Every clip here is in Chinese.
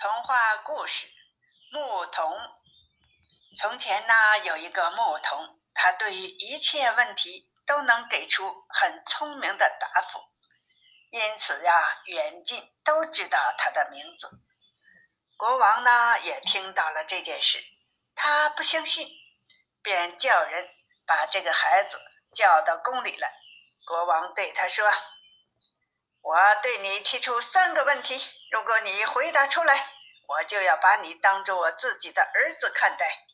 童话故事：牧童。从前呢，有一个牧童，他对于一切问题都能给出很聪明的答复，因此呀，远近都知道他的名字。国王呢，也听到了这件事，他不相信，便叫人把这个孩子叫到宫里来。国王对他说：“我对你提出三个问题。”如果你回答出来，我就要把你当做我自己的儿子看待。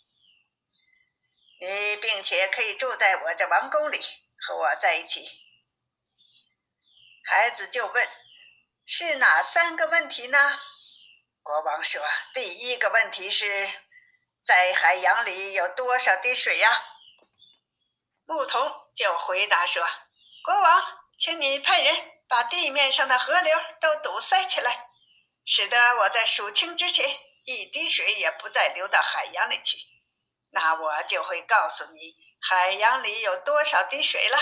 你并且可以住在我这王宫里，和我在一起。孩子就问：“是哪三个问题呢？”国王说：“第一个问题是，在海洋里有多少滴水呀？”牧童就回答说：“国王，请你派人把地面上的河流都堵塞起来。”使得我在数清之前，一滴水也不再流到海洋里去，那我就会告诉你海洋里有多少滴水了。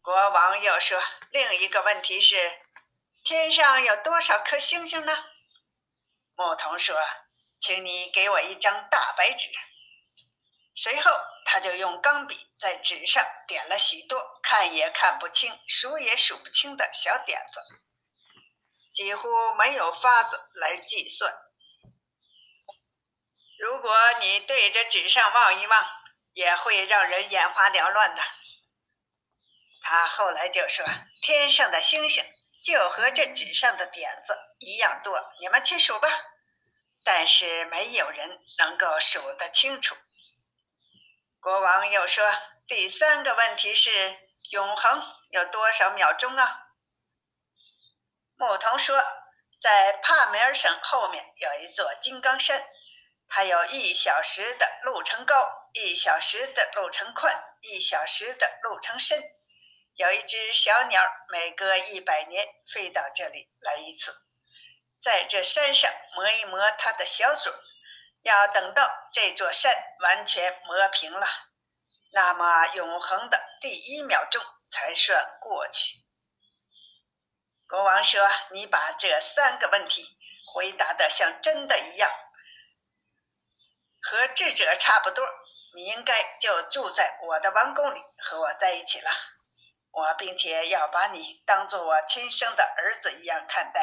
国王又说：“另一个问题是，天上有多少颗星星呢？”牧童说：“请你给我一张大白纸。”随后，他就用钢笔在纸上点了许多看也看不清、数也数不清的小点子。几乎没有法子来计算。如果你对着纸上望一望，也会让人眼花缭乱的。他后来就说：“天上的星星就和这纸上的点子一样多，你们去数吧。”但是没有人能够数得清楚。国王又说：“第三个问题是，永恒有多少秒钟啊？”牧童说，在帕梅尔省后面有一座金刚山，它有一小时的路程高，一小时的路程宽，一小时的路程深。有一只小鸟，每隔一百年飞到这里来一次，在这山上磨一磨它的小嘴。要等到这座山完全磨平了，那么永恒的第一秒钟才算过去。国王说：“你把这三个问题回答的像真的一样，和智者差不多。你应该就住在我的王宫里，和我在一起了。我并且要把你当做我亲生的儿子一样看待。”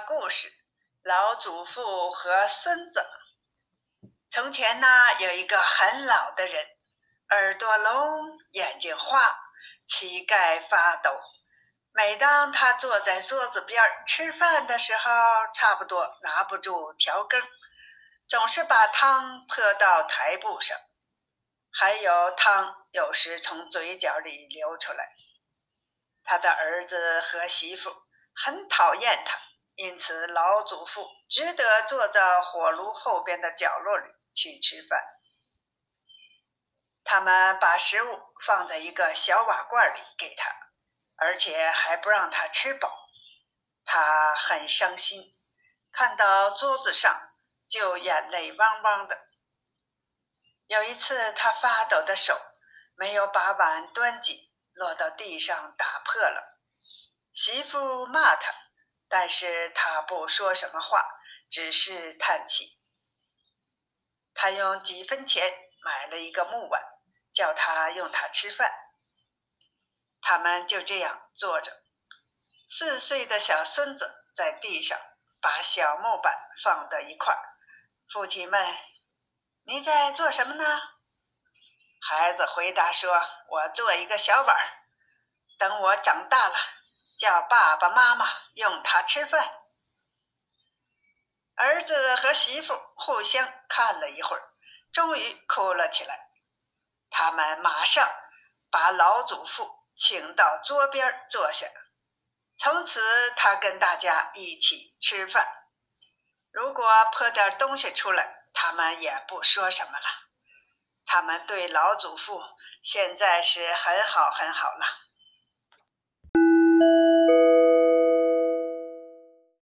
故事老祖父和孙子。从前呢，有一个很老的人，耳朵聋，眼睛花，膝盖发抖。每当他坐在桌子边吃饭的时候，差不多拿不住调羹，总是把汤泼到台布上，还有汤有时从嘴角里流出来。他的儿子和媳妇很讨厌他。因此，老祖父只得坐在火炉后边的角落里去吃饭。他们把食物放在一个小瓦罐里给他，而且还不让他吃饱。他很伤心，看到桌子上就眼泪汪汪的。有一次，他发抖的手没有把碗端紧，落到地上打破了。媳妇骂他。但是他不说什么话，只是叹气。他用几分钱买了一个木碗，叫他用它吃饭。他们就这样坐着。四岁的小孙子在地上把小木板放到一块儿。父亲问：“你在做什么呢？”孩子回答说：“我做一个小碗，等我长大了。”叫爸爸妈妈用它吃饭。儿子和媳妇互相看了一会儿，终于哭了起来。他们马上把老祖父请到桌边坐下，从此他跟大家一起吃饭。如果泼点东西出来，他们也不说什么了。他们对老祖父现在是很好很好了。